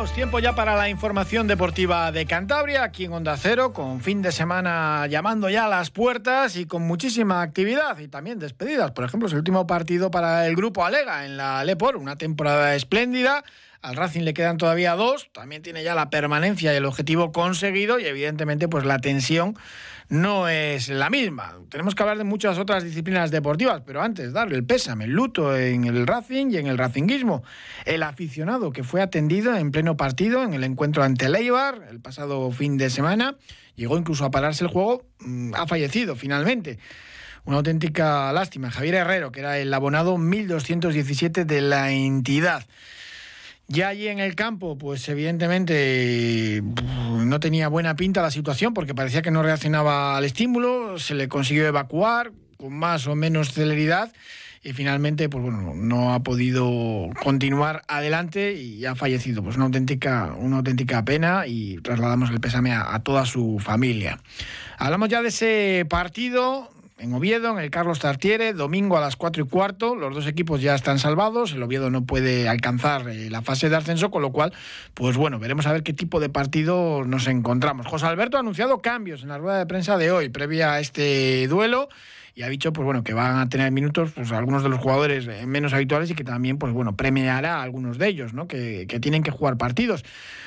Saludos, tiempo ya para la información deportiva de Cantabria, aquí en Onda Cero, con fin de semana llamando ya a las puertas y con muchísima actividad y también despedidas. Por ejemplo, es el último partido para el grupo Alega en la Lepor, una temporada espléndida. Al Racing le quedan todavía dos, también tiene ya la permanencia y el objetivo conseguido y evidentemente pues la tensión no es la misma. Tenemos que hablar de muchas otras disciplinas deportivas, pero antes darle el pésame, el luto en el Racing y en el Racinguismo. El aficionado que fue atendido en pleno partido en el encuentro ante Leibar el pasado fin de semana, llegó incluso a pararse el juego, mm, ha fallecido finalmente. Una auténtica lástima. Javier Herrero, que era el abonado 1217 de la entidad. Ya allí en el campo, pues evidentemente no tenía buena pinta la situación porque parecía que no reaccionaba al estímulo, se le consiguió evacuar con más o menos celeridad y finalmente pues bueno, no ha podido continuar adelante y ha fallecido. Pues una auténtica, una auténtica pena y trasladamos el pésame a, a toda su familia. Hablamos ya de ese partido en Oviedo, en el Carlos Tartiere, domingo a las 4 y cuarto. Los dos equipos ya están salvados. El Oviedo no puede alcanzar eh, la fase de ascenso, con lo cual, pues bueno, veremos a ver qué tipo de partido nos encontramos. José Alberto ha anunciado cambios en la rueda de prensa de hoy, previa a este duelo y ha dicho pues bueno que van a tener minutos pues algunos de los jugadores eh, menos habituales y que también pues bueno premiará a algunos de ellos ¿no? que, que tienen que jugar partidos.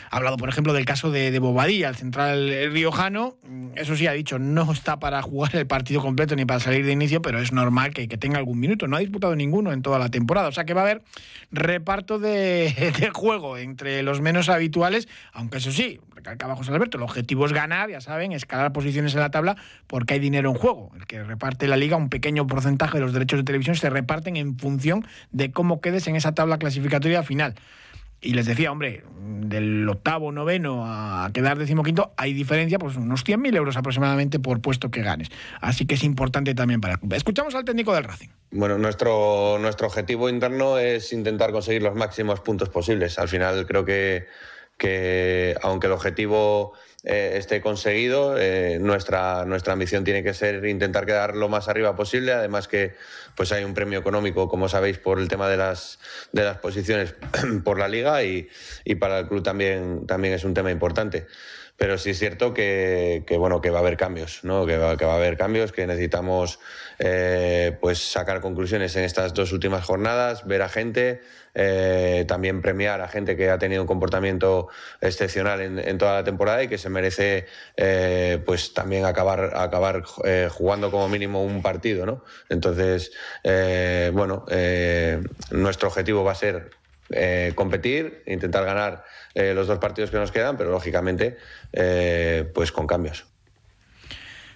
Ha hablado por ejemplo del caso de, de Bobadilla el central riojano. Mm, eso sí ha dicho no está para jugar el partido completo ni para salir de inicio pero es normal que, que tenga algún minuto. No ha disputado ninguno en toda la temporada. O sea que va a haber reparto de, de juego entre los menos habituales aunque eso sí recalcaba José Alberto el objetivo es ganar ya saben escalar posiciones en la tabla porque hay dinero en juego. El que reparte la liga un pequeño porcentaje de los derechos de televisión se reparten en función de cómo quedes en esa tabla clasificatoria final. Y les decía, hombre, del octavo, noveno a quedar decimoquinto, hay diferencia, pues unos 100.000 euros aproximadamente por puesto que ganes. Así que es importante también para. Escuchamos al técnico del Racing. Bueno, nuestro, nuestro objetivo interno es intentar conseguir los máximos puntos posibles. Al final creo que, que aunque el objetivo eh, esté conseguido. Eh, nuestra, nuestra ambición tiene que ser intentar quedar lo más arriba posible. Además que pues hay un premio económico, como sabéis, por el tema de las, de las posiciones por la liga y, y para el club también, también es un tema importante pero sí es cierto que, que, bueno que va a haber cambios no que va, que va a haber cambios que necesitamos eh, pues sacar conclusiones en estas dos últimas jornadas ver a gente eh, también premiar a gente que ha tenido un comportamiento excepcional en, en toda la temporada y que se merece eh, pues también acabar acabar jugando como mínimo un partido no entonces bueno nuestro objetivo va a ser competir intentar ganar eh, los dos partidos que nos quedan, pero lógicamente eh, pues con cambios.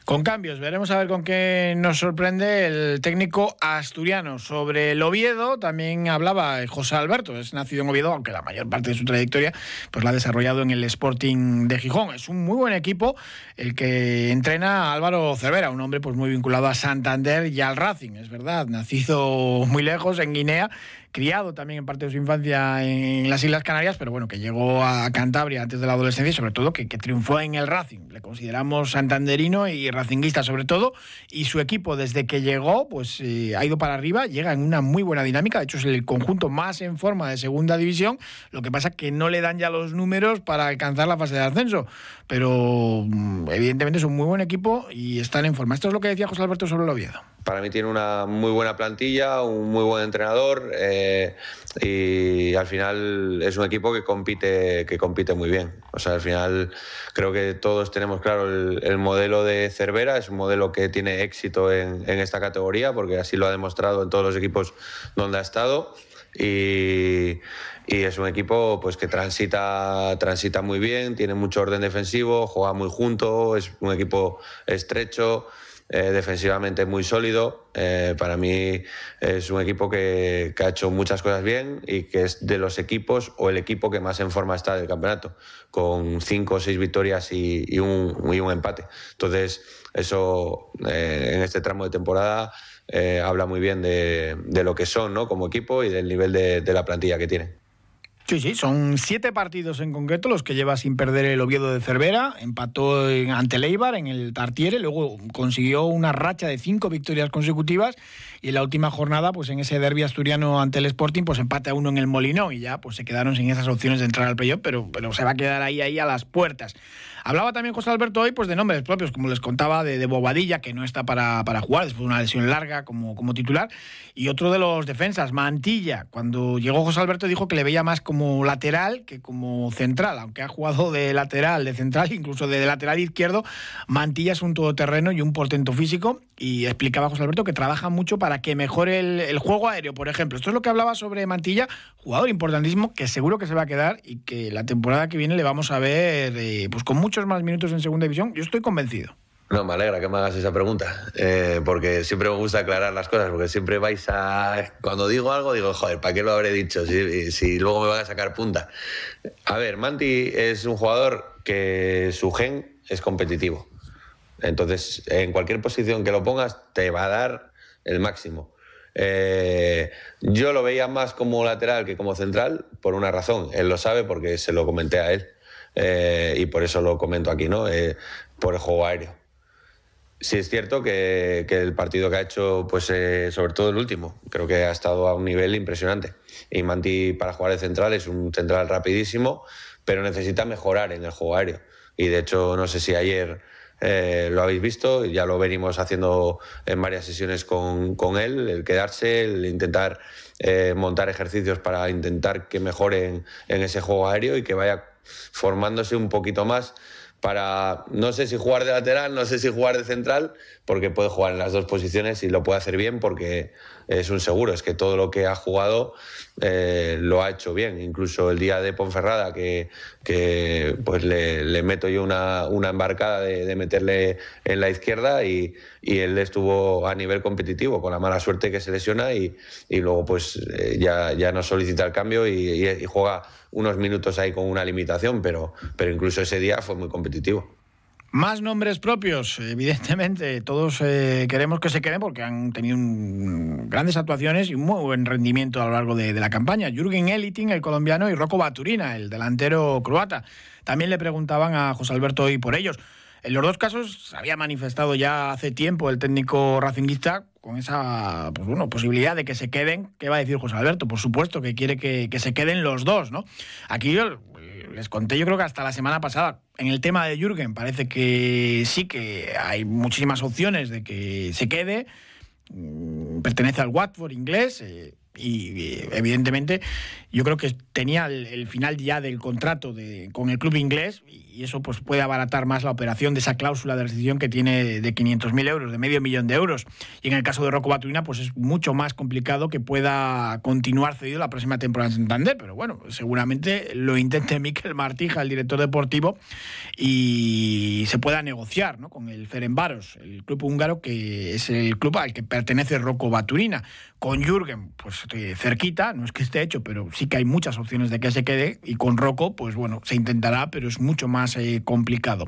Con cambios, veremos a ver con qué nos sorprende el técnico asturiano. Sobre el Oviedo también hablaba José Alberto, es nacido en Oviedo, aunque la mayor parte de su trayectoria pues la ha desarrollado en el Sporting de Gijón. Es un muy buen equipo el que entrena a Álvaro Cervera, un hombre pues muy vinculado a Santander y al Racing, es verdad, nacido muy lejos en Guinea criado también en parte de su infancia en las Islas Canarias, pero bueno, que llegó a Cantabria antes de la adolescencia y sobre todo que, triunfó en el Racing. Le consideramos santanderino y racinguista sobre todo, y su equipo desde que llegó pues eh, ha ido para arriba, llega en una muy buena dinámica, de hecho es el conjunto más en forma de segunda división, lo que pasa que no le dan ya los números para alcanzar la fase de ascenso, pero mm, evidentemente es un muy buen equipo y están en forma. Esto es lo que decía José Alberto sobre el Oviedo. Para mí tiene una muy buena plantilla, un muy buen entrenador eh, y al final es un equipo que compite, que compite muy bien. O sea, al final creo que todos tenemos claro el, el modelo de Cervera, es un modelo que tiene éxito en, en esta categoría porque así lo ha demostrado en todos los equipos donde ha estado. Y, y es un equipo pues que transita, transita muy bien, tiene mucho orden defensivo, juega muy junto, es un equipo estrecho. Eh, defensivamente muy sólido. Eh, para mí es un equipo que, ha hecho muchas cosas bien y que es de los equipos o el equipo que más en forma está del campeonato, con cinco o seis victorias y, un, un, empate. Entonces, eso eh, en este tramo de temporada habla muy bien de, lo que son ¿no? como equipo y del nivel de, de la plantilla que tienen. Sí, sí, son siete partidos en concreto los que lleva sin perder el Oviedo de Cervera. Empató ante el Eibar en el Tartiere, luego consiguió una racha de cinco victorias consecutivas y en la última jornada, pues en ese derbi asturiano ante el Sporting, pues empate a uno en el Molinón y ya pues se quedaron sin esas opciones de entrar al playoff, pero, pero se va a quedar ahí, ahí a las puertas. Hablaba también José Alberto hoy pues, de nombres propios, como les contaba, de, Bobadilla, que no está para, para, jugar después de una lesión larga como, como titular, y otro de los defensas, Mantilla. Cuando llegó José Alberto dijo que le veía más como lateral que como central, aunque ha jugado de lateral, de central, incluso de lateral izquierdo. Mantilla es un todoterreno y un portento físico, y explicaba José Alberto que trabaja mucho para que mejore el, juego aéreo, por ejemplo. Esto es lo que hablaba sobre Mantilla, jugador importantísimo que seguro que se va a quedar y que la temporada que viene le vamos a ver eh, pues con mucho más minutos en segunda división, yo estoy convencido. No, me alegra que me hagas esa pregunta, eh, porque siempre me gusta aclarar las cosas, porque siempre vais a... Cuando digo algo, digo, joder, ¿para qué lo habré dicho si, luego me van a sacar punta? A ver, Manti es un jugador que su gen es competitivo. Entonces, en cualquier posición que lo pongas, te va a dar el máximo. Eh, yo lo veía más como lateral que como central, por una razón. Él lo sabe porque se lo comenté a él. Eh, y por eso lo comento aquí, ¿no? Por el juego aéreo. Sí es cierto que, el partido que ha hecho, pues eh, sobre todo el último, creo que ha estado a un nivel impresionante. Y Manti para jugar de central es un central rapidísimo, pero necesita mejorar en el juego aéreo. Y de hecho, no sé si ayer lo habéis visto, ya lo venimos haciendo en varias sesiones con, con él, el quedarse, el intentar montar ejercicios para intentar que mejore en, en ese juego aéreo y que vaya formándose un poquito más para, no sé si jugar de lateral, no sé si jugar de central, porque puede jugar en las dos posiciones y lo puede hacer bien porque es un seguro, es que todo lo que ha jugado eh, lo ha hecho bien, incluso el día de Ponferrada que, pues le, meto yo una, embarcada de, meterle en la izquierda y, y, él estuvo a nivel competitivo con la mala suerte que se lesiona y, y luego pues eh, ya, no solicita el cambio y juega unos minutos ahí con una limitación, pero, pero incluso ese día fue muy competitivo. Más nombres propios, evidentemente, todos eh, queremos que se queden porque han tenido grandes actuaciones y un muy buen rendimiento a lo largo de, la campaña. Jürgen Eliting, el colombiano, y Rocco Baturina, el delantero croata. También le preguntaban a José Alberto hoy por ellos. En los dos casos se había manifestado ya hace tiempo el técnico racinguista con esa pues bueno, posibilidad de que se queden. ¿Qué va a decir José Alberto? Por supuesto que quiere que, se queden los dos, ¿no? Aquí yo les conté, yo creo que hasta la semana pasada, en el tema de Jürgen, parece que sí que hay muchísimas opciones de que se quede. Mm, pertenece al Watford inglés. Eh, y evidentemente yo creo que tenía el, final ya del contrato de, con el club inglés y eso pues puede abaratar más la operación de esa cláusula de rescisión que tiene de 500.000 euros, de medio millón de euros. Y en el caso de Rocco Baturina pues es mucho más complicado que pueda continuar cedido la próxima temporada en Santander, pero bueno, seguramente lo intente Miquel Martija, el director deportivo, y se pueda negociar ¿no? con el Ferenbaros, el club húngaro que es el club al que pertenece Rocco Baturina. Con Jürgen, pues eh, cerquita, no es que esté hecho, pero sí que hay muchas opciones de que se quede. Y con Rocco, pues bueno, se intentará, pero es mucho más eh, complicado.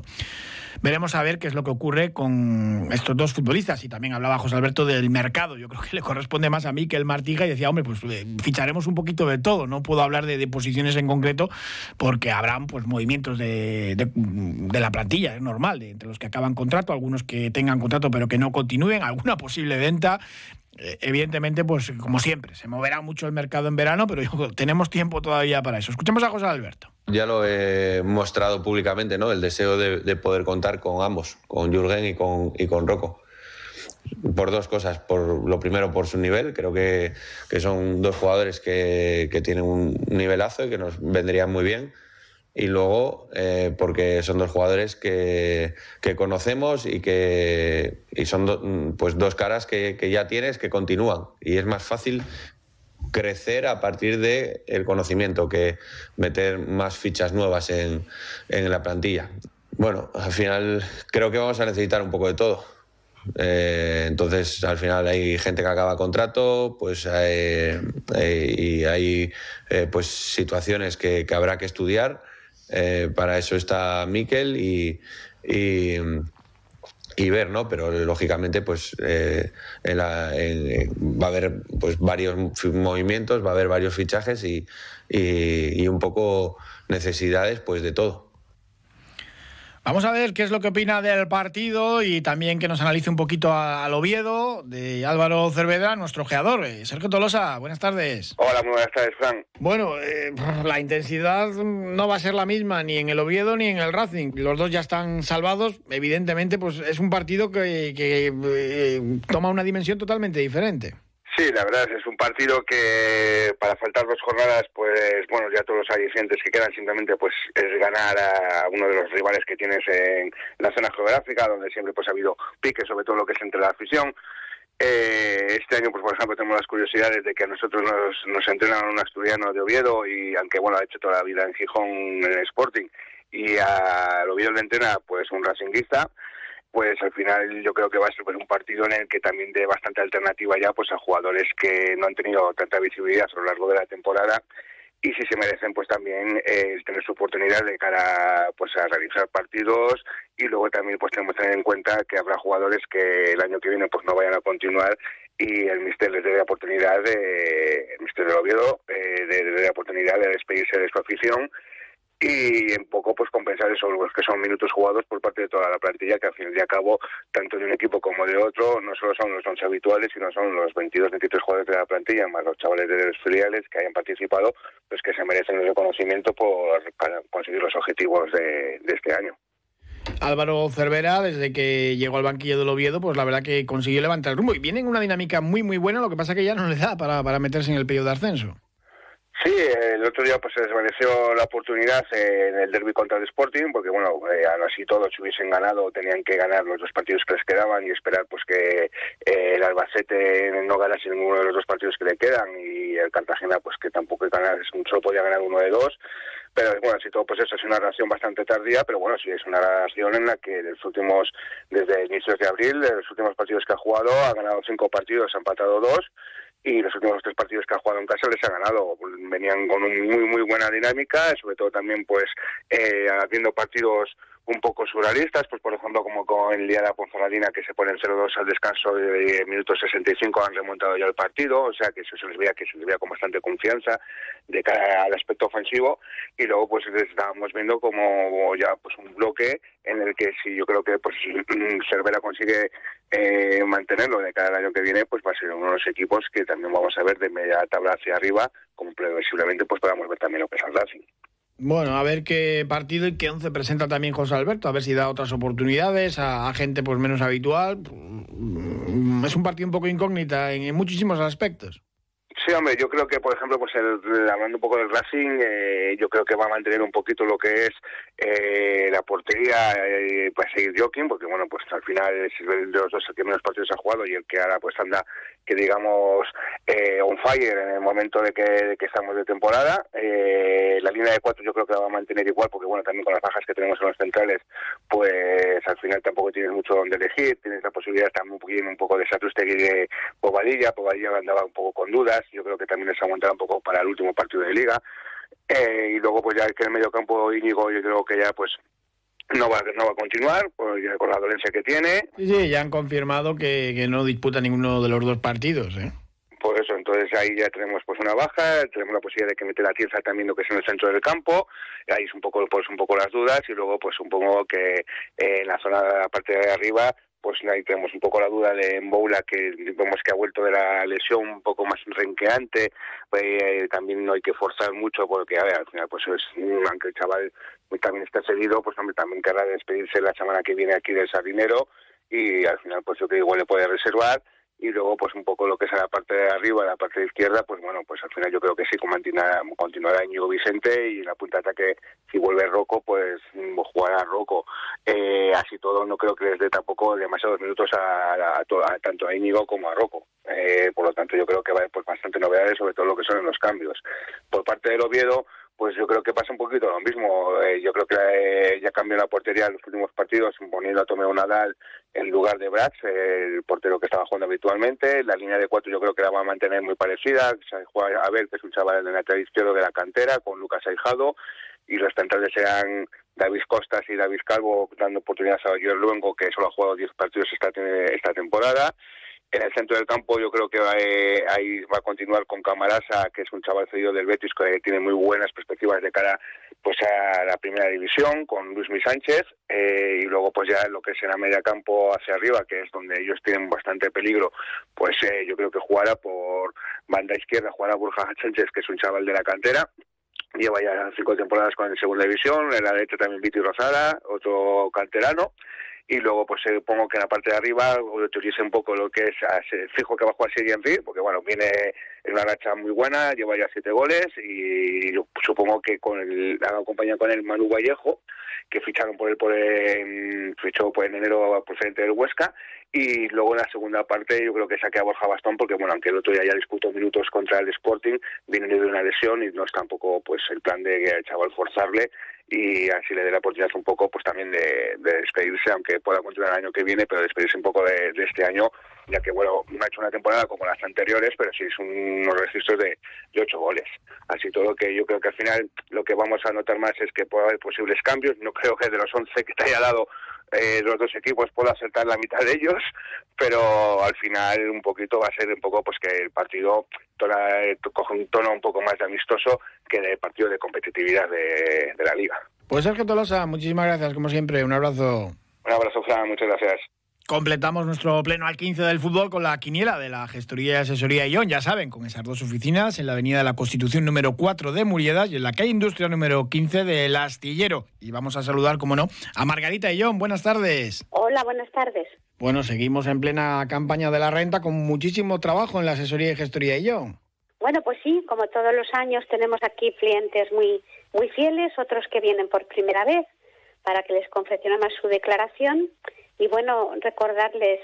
Veremos a ver qué es lo que ocurre con estos dos futbolistas. Y también hablaba José Alberto del mercado. Yo creo que le corresponde más a mí que el Martija y decía, hombre, pues eh, ficharemos un poquito de todo. No puedo hablar de, posiciones en concreto porque habrán pues movimientos de, de, la plantilla, es normal, de, entre los que acaban contrato, algunos que tengan contrato pero que no continúen, alguna posible venta. Eh, evidentemente, pues como siempre, se moverá mucho el mercado en verano, pero tenemos tiempo todavía para eso. Escuchemos a José Alberto. Ya lo he mostrado públicamente, ¿no? El deseo de, poder contar con ambos, con Jürgen y con, y con Rocco. Por dos cosas. Por lo primero, por su nivel. Creo que, que son dos jugadores que, que tienen un nivelazo y que nos vendrían muy bien y luego eh, porque son dos jugadores que, que conocemos y que y son pues dos caras que, ya tienes que continúan y es más fácil crecer a partir del el conocimiento que meter más fichas nuevas en, en la plantilla. Bueno, al final creo que vamos a necesitar un poco de todo. Eh, entonces, al final hay gente que acaba contrato, pues eh, eh, y hay pues situaciones que, que, habrá que estudiar. para eso está Miquel y, y, y, ver, ¿no? Pero lógicamente, pues en la, en, va a haber pues varios movimientos, va a haber varios fichajes y, y un poco necesidades, pues de todo. Vamos a ver qué es lo que opina del partido y también que nos analice un poquito al Oviedo de Álvaro Cervedra, nuestro geador. Eh, Sergio Tolosa, buenas tardes. Hola, muy buenas tardes, Fran. Bueno, eh, la intensidad no va a ser la misma ni en el Oviedo ni en el Racing. Los dos ya están salvados. Evidentemente, pues es un partido que, eh, toma una dimensión totalmente diferente. Sí, la verdad es un partido que para faltar dos jornadas, pues bueno, ya todos los alicientes que quedan simplemente pues es ganar a uno de los rivales que tienes en la zona geográfica, donde siempre pues ha habido piques, sobre todo lo que es entre la afición. Eh, este año, pues por ejemplo, tenemos las curiosidades de que a nosotros nos, nos entrenan un asturiano de Oviedo y aunque bueno ha hecho toda la vida en Gijón en Sporting y a Oviedo le entrena pues un racinguista pues al final yo creo que va a ser pues, un partido en el que también dé bastante alternativa ya pues a jugadores que no han tenido tanta visibilidad a lo largo de la temporada y si se merecen pues también eh, tener su oportunidad de cara pues a realizar partidos y luego también pues tenemos que tener en cuenta que habrá jugadores que el año que viene pues no vayan a continuar y el Mister les dé la oportunidad de el Mister del Oviedo eh, de, de la oportunidad de despedirse de su afición y en poco pues compensar eso, los que son minutos jugados por parte de toda la plantilla, que al fin y al cabo, tanto de un equipo como de otro, no solo son los 11 habituales, sino son los 22, 23 jugadores de la plantilla, más los chavales de los filiales que hayan participado, pues que se merecen el reconocimiento por conseguir los objetivos de, este año. Álvaro Cervera, desde que llegó al banquillo del Oviedo, pues la verdad que consiguió levantar el rumbo. Y viene en una dinámica muy, muy buena, lo que pasa que ya no le da para, para meterse en el periodo de ascenso. Sí, el otro día pues se desvaneció la oportunidad en el derby contra el Sporting, porque bueno, eh, así todos hubiesen ganado tenían que ganar los dos partidos que les quedaban y esperar pues que eh, el Albacete no ganase ninguno de los dos partidos que le quedan y el Cartagena pues que tampoco ganar, solo podía ganar uno de dos. Pero bueno, así todo pues eso es una reacción bastante tardía, pero bueno, sí es una reacción en la que en los últimos, desde inicios de abril, en los últimos partidos que ha jugado, ha ganado cinco partidos, ha empatado dos y los últimos tres partidos que ha jugado en casa les ha ganado. Venían con una muy muy buena dinámica, sobre todo también pues eh, haciendo partidos un poco surrealistas, pues por ejemplo como con el día de la que se ponen 0-2 al descanso de minutos 65 han remontado ya el partido, o sea que eso se les veía que se les veía con bastante confianza de cara al aspecto ofensivo y luego pues estábamos viendo como ya pues un bloque en el que si yo creo que pues Cervera consigue eh, mantenerlo de cara al año que viene pues va a ser uno de los equipos que también vamos a ver de media tabla hacia arriba como previsiblemente pues podamos ver también lo que es el Racing. Bueno, a ver qué partido y qué once presenta también José Alberto, a ver si da otras oportunidades a, gente pues menos habitual. Mm, es un partido un poco incógnita en muchísimos aspectos. Sí, hombre, yo creo que, por ejemplo, pues hablando un poco del Racing, eh, yo creo que va a mantener un poquito lo que es eh, la portería eh, para seguir joking, porque, bueno, pues al final es de los dos el que menos partidos ha jugado y el que ahora pues anda, que digamos, eh, on fire en el momento de que, estamos de temporada. la línea de cuatro yo creo que la va a mantener igual, porque, bueno, también con las bajas que tenemos en los centrales, pues al final tampoco tienes mucho donde elegir, tienes la posibilidad también un poquito, un poco de Satustegui de Pobadilla, Pobadilla andaba un poco con dudas, yo creo que también les aguantará un poco para el último partido de liga. Eh, y luego pues ya que el medio campo Íñigo yo creo que ya pues no va, no va a continuar pues, con la dolencia que tiene. Sí, sí, ya han confirmado que, que no disputa ninguno de los dos partidos. ¿eh? Por eso, entonces ahí ya tenemos pues una baja, tenemos la posibilidad de que mete la tiesa también lo que es en el centro del campo, ahí es un poco pues un poco las dudas y luego pues un poco que eh, en la zona de la parte de arriba pues ahí tenemos un poco la duda de Mboula, que vemos que ha vuelto de la lesión un poco más renqueante, pues, eh, también no hay que forzar mucho porque, a ver, al final, pues es, aunque el chaval también está seguido, pues hombre, también querrá despedirse la semana que viene aquí del Sardinero y al final, pues yo creo que igual le puede reservar y luego pues un poco lo que es a la parte de arriba, la parte de izquierda, pues bueno, pues al final yo creo que sí continuará, continuará Íñigo Vicente y la punta de ataque si vuelve Rocco pues jugará Rocco. Eh, así todo no creo que les dé tampoco demasiados minutos a, tanto a Íñigo como a Rocco. Eh, por lo tanto yo creo que va a haber pues, bastante novedades sobre todo lo que son los cambios. Por parte del Oviedo pues yo creo que pasa un poquito lo mismo. Eh, yo creo que eh, ya cambió la portería en los últimos partidos, poniendo a Tomeo Nadal en lugar de Brats, el portero que estaba jugando habitualmente. La línea de cuatro yo creo que la va a mantener muy parecida. Se juega a ver que es un chaval el lateral izquierdo de la cantera, con Lucas Aijado, y los centrales serán David Costas y David Calvo, dando oportunidades a George Luengo, que solo ha jugado 10 partidos esta, esta temporada. En el centro del campo yo creo que va, eh, va a continuar con Camarasa, que es un chaval cedido del Betis que tiene muy buenas perspectivas de cara pues a la primera división con Luis Mi Sánchez eh, y luego pues ya lo que será media campo hacia arriba, que es donde ellos tienen bastante peligro, pues eh, yo creo que jugará por banda izquierda, jugará Burja Sánchez, que es un chaval de la cantera, lleva ya cinco temporadas con el segunda división, en la derecha también Viti Rosada, otro canterano, y luego pues supongo que en la parte de arriba utilice un poco lo que es fijo que va a Serie en porque bueno viene en una racha muy buena lleva ya siete goles y supongo que con el acompaña con el Manu Vallejo que ficharon por él por en, fichó pues en enero procedente del Huesca y luego en la segunda parte yo creo que saque a Borja Bastón porque bueno aunque el otro día ya disputó minutos contra el Sporting viene de una lesión y no es tampoco pues el plan de el chaval forzarle y así le dé la oportunidad un poco pues también de, despedirse, aunque pueda continuar el año que viene, pero despedirse un poco de, este año, ya que bueno, no ha hecho una temporada como las anteriores, pero sí es unos registros de, ocho goles. Así todo que yo creo que al final lo que vamos a notar más es que puede haber posibles cambios, no creo que de los once que te haya dado eh, los dos equipos pueda acertar la mitad de ellos, pero al final un poquito va a ser un poco pues que el partido coge un tono un poco más de amistoso que el partido de competitividad de, la liga. Pues Sergio Tolosa, muchísimas gracias, como siempre, un abrazo. Un abrazo, Fran, muchas gracias. Completamos nuestro pleno al 15 del fútbol con la quiniela de la gestoría y asesoría ION, ya saben, con esas dos oficinas en la avenida de la Constitución número 4 de Muriedas y en la calle Industria número 15 del Astillero. Y vamos a saludar, como no, a Margarita Ión. Buenas tardes. Hola, buenas tardes. Bueno, seguimos en plena campaña de la renta con muchísimo trabajo en la asesoría y gestoría ION. Bueno, pues sí, como todos los años tenemos aquí clientes muy, muy fieles, otros que vienen por primera vez para que les confeccionemos su declaración y bueno, recordarles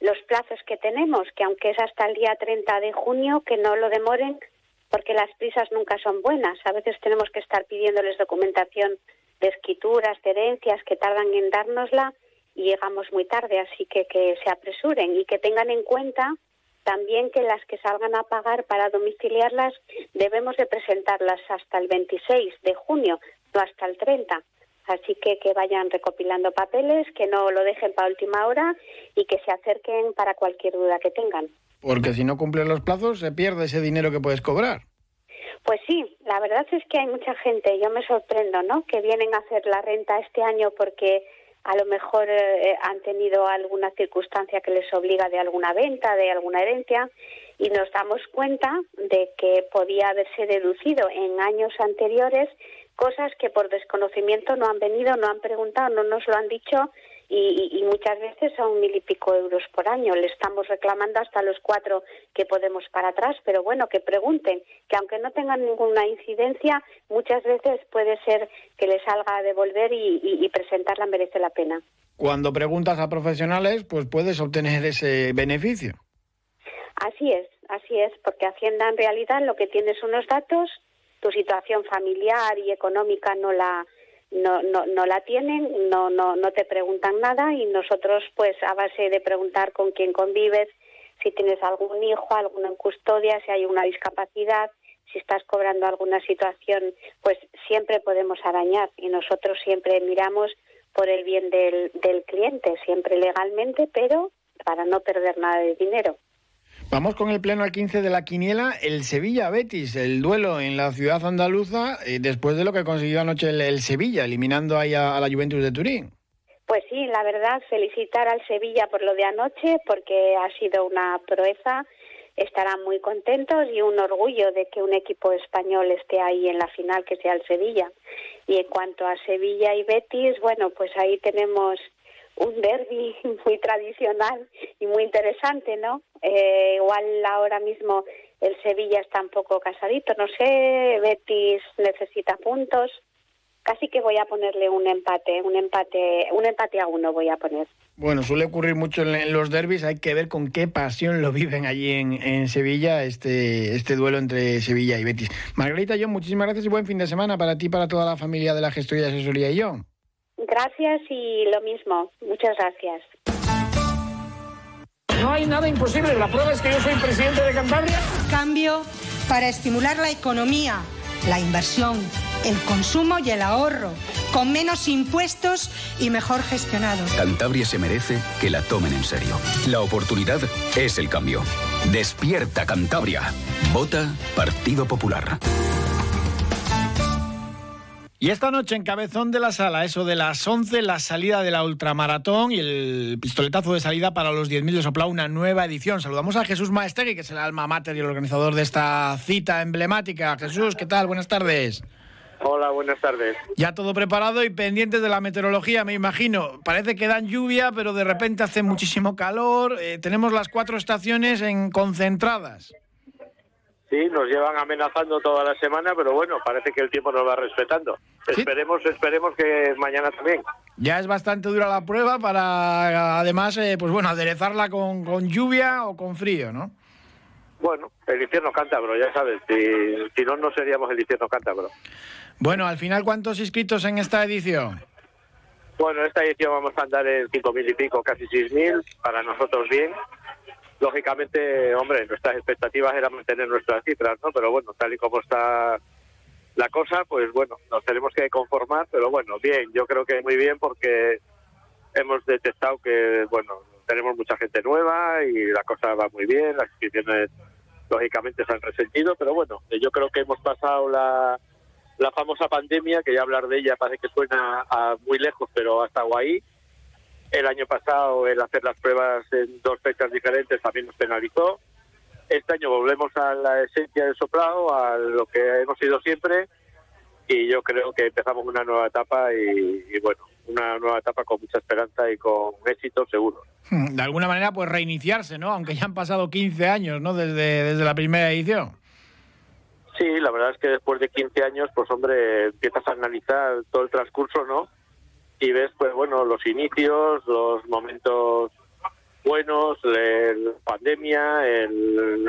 los plazos que tenemos, que aunque es hasta el día 30 de junio, que no lo demoren, porque las prisas nunca son buenas. A veces tenemos que estar pidiéndoles documentación de escrituras, de herencias, que tardan en dárnosla y llegamos muy tarde, así que que se apresuren y que tengan en cuenta también que las que salgan a pagar para domiciliarlas debemos de presentarlas hasta el 26 de junio, no hasta el 30 Así que que vayan recopilando papeles, que no lo dejen para última hora y que se acerquen para cualquier duda que tengan. Porque si no cumplen los plazos, se pierde ese dinero que puedes cobrar. Pues sí, la verdad es que hay mucha gente, yo me sorprendo, ¿no? Que vienen a hacer la renta este año porque a lo mejor eh, han tenido alguna circunstancia que les obliga de alguna venta, de alguna herencia, y nos damos cuenta de que podía haberse deducido en años anteriores cosas que por desconocimiento no han venido, no han preguntado, no nos lo han dicho y, muchas veces son mil y pico euros por año. Le estamos reclamando hasta los cuatro que podemos para atrás, pero bueno, que pregunten, que aunque no tengan ninguna incidencia, muchas veces puede ser que les salga a devolver y, y presentarla merece la pena. Cuando preguntas a profesionales, pues puedes obtener ese beneficio. Así es, así es, porque Hacienda en realidad lo que tiene son unos datos tu situación familiar y económica no la no, no, no la tienen, no, no, no te preguntan nada y nosotros pues a base de preguntar con quién convives, si tienes algún hijo, alguno en custodia, si hay una discapacidad, si estás cobrando alguna situación, pues siempre podemos arañar y nosotros siempre miramos por el bien del, del cliente, siempre legalmente, pero para no perder nada de dinero. Vamos con el pleno al 15 de la quiniela, el Sevilla-Betis, el duelo en la ciudad andaluza, eh, después de lo que consiguió anoche el, Sevilla, eliminando ahí a, la Juventus de Turín. Pues sí, la verdad, felicitar al Sevilla por lo de anoche, porque ha sido una proeza. Estarán muy contentos y un orgullo de que un equipo español esté ahí en la final, que sea el Sevilla. Y en cuanto a Sevilla y Betis, bueno, pues ahí tenemos un derby muy tradicional y muy interesante, ¿no? Eh, igual ahora mismo el Sevilla está un poco casadito, no sé, Betis necesita puntos. Casi que voy a ponerle un empate, un empate, un empate a uno voy a poner. Bueno, suele ocurrir mucho en los derbis, hay que ver con qué pasión lo viven allí en, en Sevilla, este, este duelo entre Sevilla y Betis. Margarita, yo muchísimas gracias y buen fin de semana para ti para toda la familia de la gestoría de asesoría y yo. Gracias y lo mismo. Muchas gracias. No hay nada imposible. La prueba es que yo soy presidente de Cantabria. Cambio para estimular la economía, la inversión, el consumo y el ahorro, con menos impuestos y mejor gestionado. Cantabria se merece que la tomen en serio. La oportunidad es el cambio. Despierta Cantabria. Vota Partido Popular. Y esta noche en Cabezón de la Sala, eso de las 11, la salida de la ultramaratón y el pistoletazo de salida para los 10.000 de Sopla, una nueva edición. Saludamos a Jesús Maestegui, que es el alma mater y el organizador de esta cita emblemática. Jesús, ¿qué tal? Buenas tardes. Hola, buenas tardes. Ya todo preparado y pendientes de la meteorología, me imagino. Parece que dan lluvia, pero de repente hace muchísimo calor. Eh, tenemos las cuatro estaciones en concentradas. Sí, nos llevan amenazando toda la semana, pero bueno, parece que el tiempo nos va respetando. Esperemos, esperemos que mañana también. Ya es bastante dura la prueba para, además, eh, pues bueno, aderezarla con, con, lluvia o con frío, ¿no? Bueno, el infierno cántabro, ya sabes. Si, si no, no seríamos el infierno cántabro. Bueno, al final, ¿cuántos inscritos en esta edición? Bueno, esta edición vamos a andar en 5.000 y pico, casi 6.000, para nosotros bien lógicamente, hombre, nuestras expectativas eran mantener nuestras cifras, ¿no? Pero bueno, tal y como está la cosa, pues bueno, nos tenemos que conformar, pero bueno, bien, yo creo que muy bien porque hemos detectado que, bueno, tenemos mucha gente nueva y la cosa va muy bien, las inscripciones lógicamente se han resentido, pero bueno, yo creo que hemos pasado la, la famosa pandemia, que ya hablar de ella parece que suena a muy lejos, pero ha estado ahí, el año pasado el hacer las pruebas en dos fechas diferentes también nos penalizó. Este año volvemos a la esencia del soplado, a lo que hemos sido siempre, y yo creo que empezamos una nueva etapa y, bueno, una nueva etapa con mucha esperanza y con éxito seguro. Hmm, de alguna manera, pues reiniciarse, ¿no? Aunque ya han pasado 15 años, ¿no? Desde, desde la primera edición. Sí, la verdad es que después de 15 años, pues hombre, empiezas a analizar todo el transcurso, ¿no? Y ves, pues bueno, los inicios, los momentos buenos, la pandemia, el,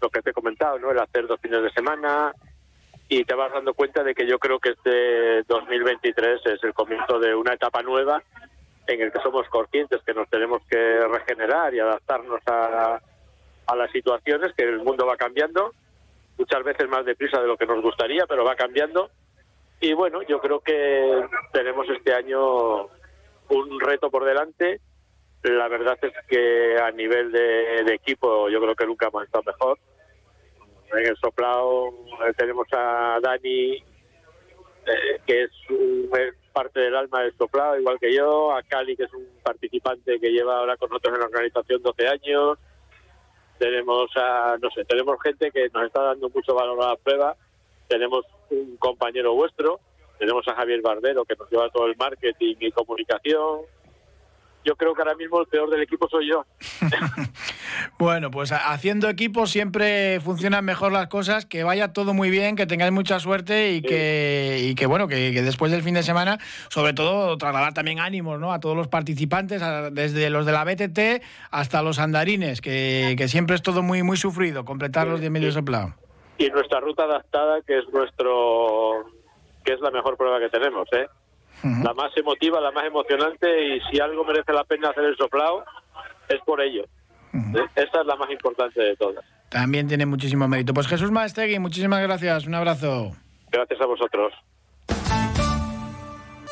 lo que te he comentado, ¿no? El hacer dos fines de semana y te vas dando cuenta de que yo creo que este 2023 es el comienzo de una etapa nueva en el que somos conscientes que nos tenemos que regenerar y adaptarnos a, a las situaciones, que el mundo va cambiando, muchas veces más deprisa de lo que nos gustaría, pero va cambiando y bueno, yo creo que tenemos este año un reto por delante. La verdad es que a nivel de, equipo yo creo que nunca hemos estado mejor. En el soplado eh, tenemos a Dani, eh, que es, parte del alma del soplado, igual que yo, a Cali, que es un participante que lleva ahora con nosotros en la organización 12 años. Tenemos a, no sé, tenemos gente que nos está dando mucho valor a la prueba. Tenemos un compañero vuestro, tenemos a Javier Bardero que nos lleva todo el marketing y comunicación. Yo creo que ahora mismo el peor del equipo soy yo. bueno, pues haciendo equipo siempre funcionan mejor las cosas, que vaya todo muy bien, que tengáis mucha suerte y que y que bueno, que, después del fin de semana, sobre todo trasladar también ánimos, ¿no? A todos los participantes, desde los de la BTT hasta los andarines, que, siempre es todo muy muy sufrido completar los 10 medios de plan y nuestra ruta adaptada que es nuestro que es la mejor prueba que tenemos ¿eh? la más emotiva la más emocionante y si algo merece la pena hacer el soplado es por ello. ¿Eh? esta es la más importante de todas. También tiene muchísimo mérito. Pues Jesús Maestegui muchísimas gracias. Un abrazo. Gracias a vosotros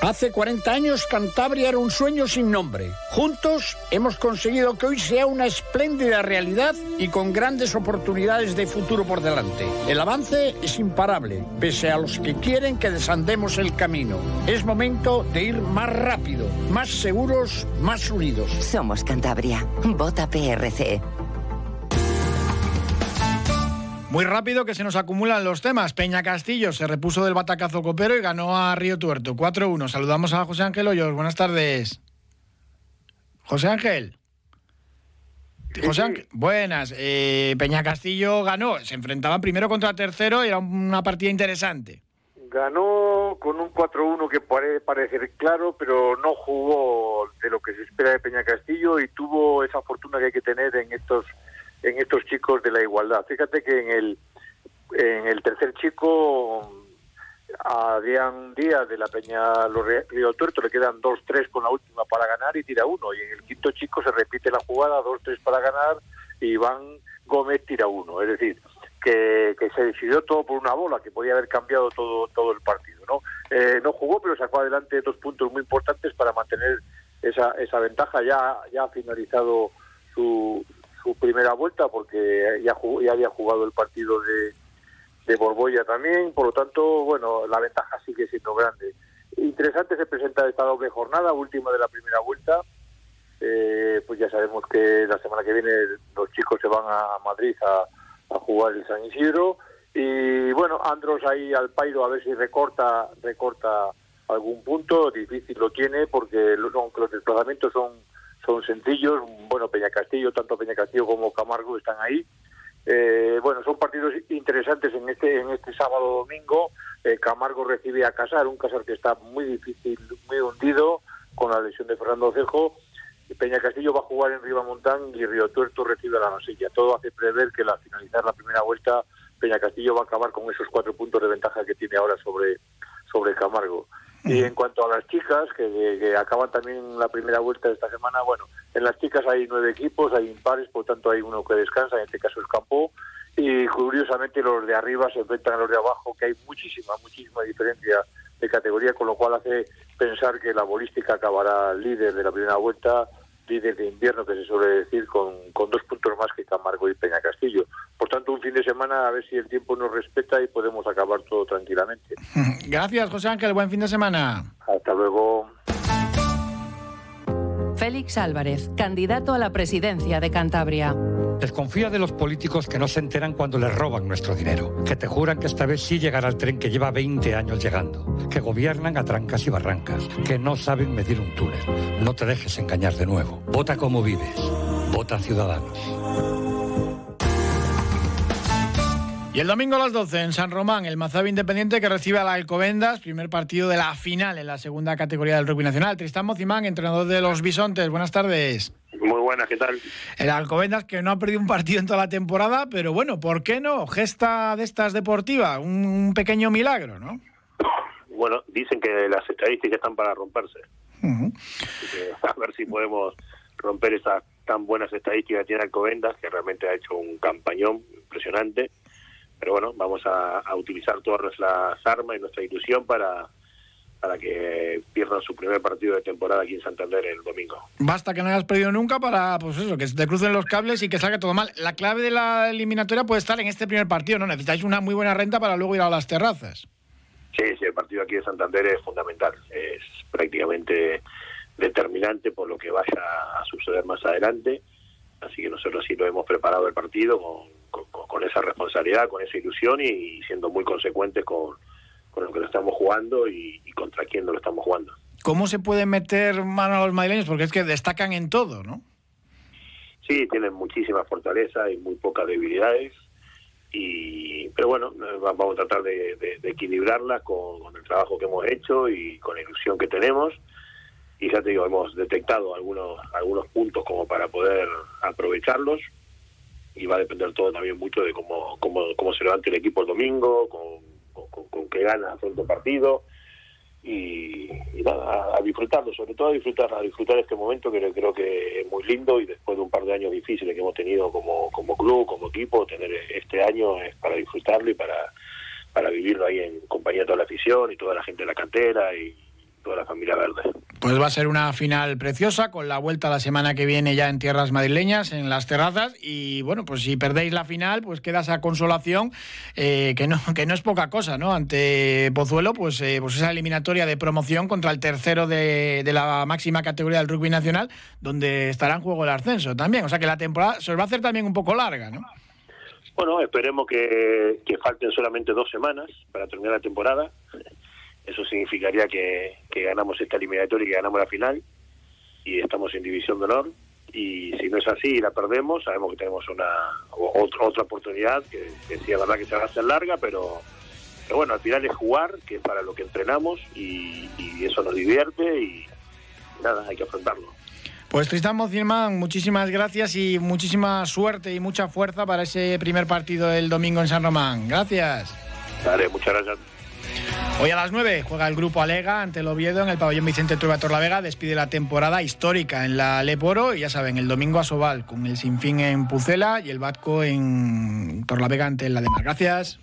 Hace 40 años Cantabria era un sueño sin nombre. Juntos hemos conseguido que hoy sea una espléndida realidad y con grandes oportunidades de futuro por delante. El avance es imparable, pese a los que quieren que desandemos el camino. Es momento de ir más rápido, más seguros, más unidos. Somos Cantabria. Vota PRC. Muy rápido que se nos acumulan los temas. Peña Castillo se repuso del batacazo copero y ganó a Río Tuerto 4-1. Saludamos a José Ángel Hoyos. Buenas tardes. José Ángel. José Ángel, buenas. Eh, Peña Castillo ganó, se enfrentaba primero contra tercero y era una partida interesante. Ganó con un 4-1 que puede parecer claro, pero no jugó de lo que se espera de Peña Castillo y tuvo esa fortuna que hay que tener en estos en estos chicos de la igualdad. Fíjate que en el en el tercer chico a Adrián Díaz de la Peña Río Tuerto le quedan 2-3 con la última para ganar y tira uno. Y en el quinto chico se repite la jugada, 2-3 para ganar y Iván Gómez tira uno. Es decir, que, se decidió todo por una bola, que podía haber cambiado todo, todo el partido. ¿no? Eh, no jugó, pero sacó adelante dos puntos muy importantes para mantener esa, esa ventaja. Ya, ya ha finalizado su, primera vuelta porque ya, ya había jugado el partido de de Borbolla también, por lo tanto, bueno, la ventaja sigue siendo grande. Interesante se presenta esta doble jornada, última de la primera vuelta. Eh, pues ya sabemos que la semana que viene los chicos se van a Madrid a, jugar el San Isidro. Y bueno, Andros ahí al Pairo a ver si recorta, recorta algún punto. Difícil lo tiene porque los desplazamientos son, son sencillos, bueno, Peña Castillo, tanto Peña Castillo como Camargo están ahí. Eh, bueno, son partidos interesantes en este en este sábado domingo. Eh, Camargo recibe a Casar, un Casar que está muy difícil, muy hundido con la lesión de Fernando Cejo. Peña Castillo va a jugar en Ribamontán y Río Tuerto recibe a la Masilla. Todo hace prever que al finalizar la primera vuelta Peña Castillo va a acabar con esos cuatro puntos de ventaja que tiene ahora sobre, sobre Camargo. Y en cuanto a las chicas, que, acaban también la primera vuelta de esta semana, bueno, en las chicas hay nueve equipos, hay impares, por tanto hay uno que descansa, en este caso es Campo, y curiosamente los de arriba se enfrentan a los de abajo, que hay muchísima, muchísima diferencia de categoría, con lo cual hace pensar que la bolística acabará líder de la primera vuelta líder de invierno, que se suele decir, con, con dos puntos más que Camargo y Peña Castillo. Por tanto, un fin de semana a ver si el tiempo nos respeta y podemos acabar todo tranquilamente. Gracias, José Ángel. Buen fin de semana. Hasta luego. Félix Álvarez, candidato a la presidencia de Cantabria. Desconfía de los políticos que no se enteran cuando les roban nuestro dinero, que te juran que esta vez sí llegará el tren que lleva 20 años llegando, que gobiernan a trancas y barrancas, que no saben medir un túnel. No te dejes engañar de nuevo. Vota como vives. Vota Ciudadanos. Y el domingo a las 12 en San Román, el Mazabi Independiente que recibe a la Alcobendas, primer partido de la final en la segunda categoría del rugby nacional. Tristán Mozimán, entrenador de los Bisontes, buenas tardes. Muy buenas, ¿qué tal? El Alcobendas que no ha perdido un partido en toda la temporada, pero bueno, ¿por qué no? Gesta de estas deportivas, un, pequeño milagro, ¿no? Bueno, dicen que las estadísticas están para romperse. a ver si podemos romper esas tan buenas estadísticas que tiene Alcobendas, que realmente ha hecho un campañón impresionante pero bueno, vamos a, utilizar todas nuestras armas y nuestra ilusión para, para que pierdan su primer partido de temporada aquí en Santander el domingo. Basta que no hayas perdido nunca para, pues eso, que te crucen los cables y que salga todo mal. La clave de la eliminatoria puede estar en este primer partido, ¿no? Necesitáis una muy buena renta para luego ir a las terrazas. Sí, sí, el partido aquí en Santander es fundamental. Es prácticamente determinante por lo que vaya a suceder más adelante. Así que nosotros sí lo hemos preparado el partido con con, esa responsabilidad, con esa ilusión y, siendo muy consecuentes con, lo que lo estamos jugando y, contra quién lo estamos jugando. ¿Cómo se puede meter mano a los madrileños? Porque es que destacan en todo, ¿no? Sí, tienen muchísima fortaleza y muy pocas debilidades. Y, pero bueno, vamos a tratar de, de, equilibrarlas con, con, el trabajo que hemos hecho y con la ilusión que tenemos. Y ya te digo, hemos detectado algunos, algunos puntos como para poder aprovecharlos y va a depender todo también mucho de cómo, cómo, cómo se levante el equipo el domingo, con, con, qué gana frente partido. Y, nada, a disfrutarlo, sobre todo a disfrutar, a disfrutar este momento que creo que es muy lindo y después de un par de años difíciles que hemos tenido como, como club, como equipo, tener este año es para disfrutarlo y para, para vivirlo ahí en compañía de toda la afición y toda la gente de la cantera y toda la familia verde. Pues va a ser una final preciosa con la vuelta la semana que viene ya en tierras madrileñas, en las terrazas. Y bueno, pues si perdéis la final, pues queda esa consolación eh, que, no, que no es poca cosa, ¿no? Ante Pozuelo, pues, eh, pues esa eliminatoria de promoción contra el tercero de, la máxima categoría del rugby nacional, donde estará en juego el ascenso también. O sea que la temporada se os va a hacer también un poco larga, ¿no? Bueno, esperemos que, que falten solamente dos semanas para terminar la temporada eso significaría que, ganamos esta eliminatoria y que ganamos la final. y estamos en división de honor y si no es así y la perdemos, sabemos que tenemos una otra, otra oportunidad que, que sí es verdad que se va a hacer larga, pero, pero bueno, al final es jugar, que es para lo que entrenamos y, y eso nos divierte y nada, hay que afrontarlo. Pues Tristan Mocilman, muchísimas gracias y muchísima suerte y mucha fuerza para ese primer partido del domingo en San Román. Gracias. Dale, muchas gracias. Hoy a las 9 juega el grupo Alega ante el Oviedo en el pabellón Vicente Trueba Torlavega. Despide la temporada histórica en la Leporo y ya saben, el domingo a Sobal con el Sinfín en Pucela y el Batco en Torlavega ante la Demar. Gracias.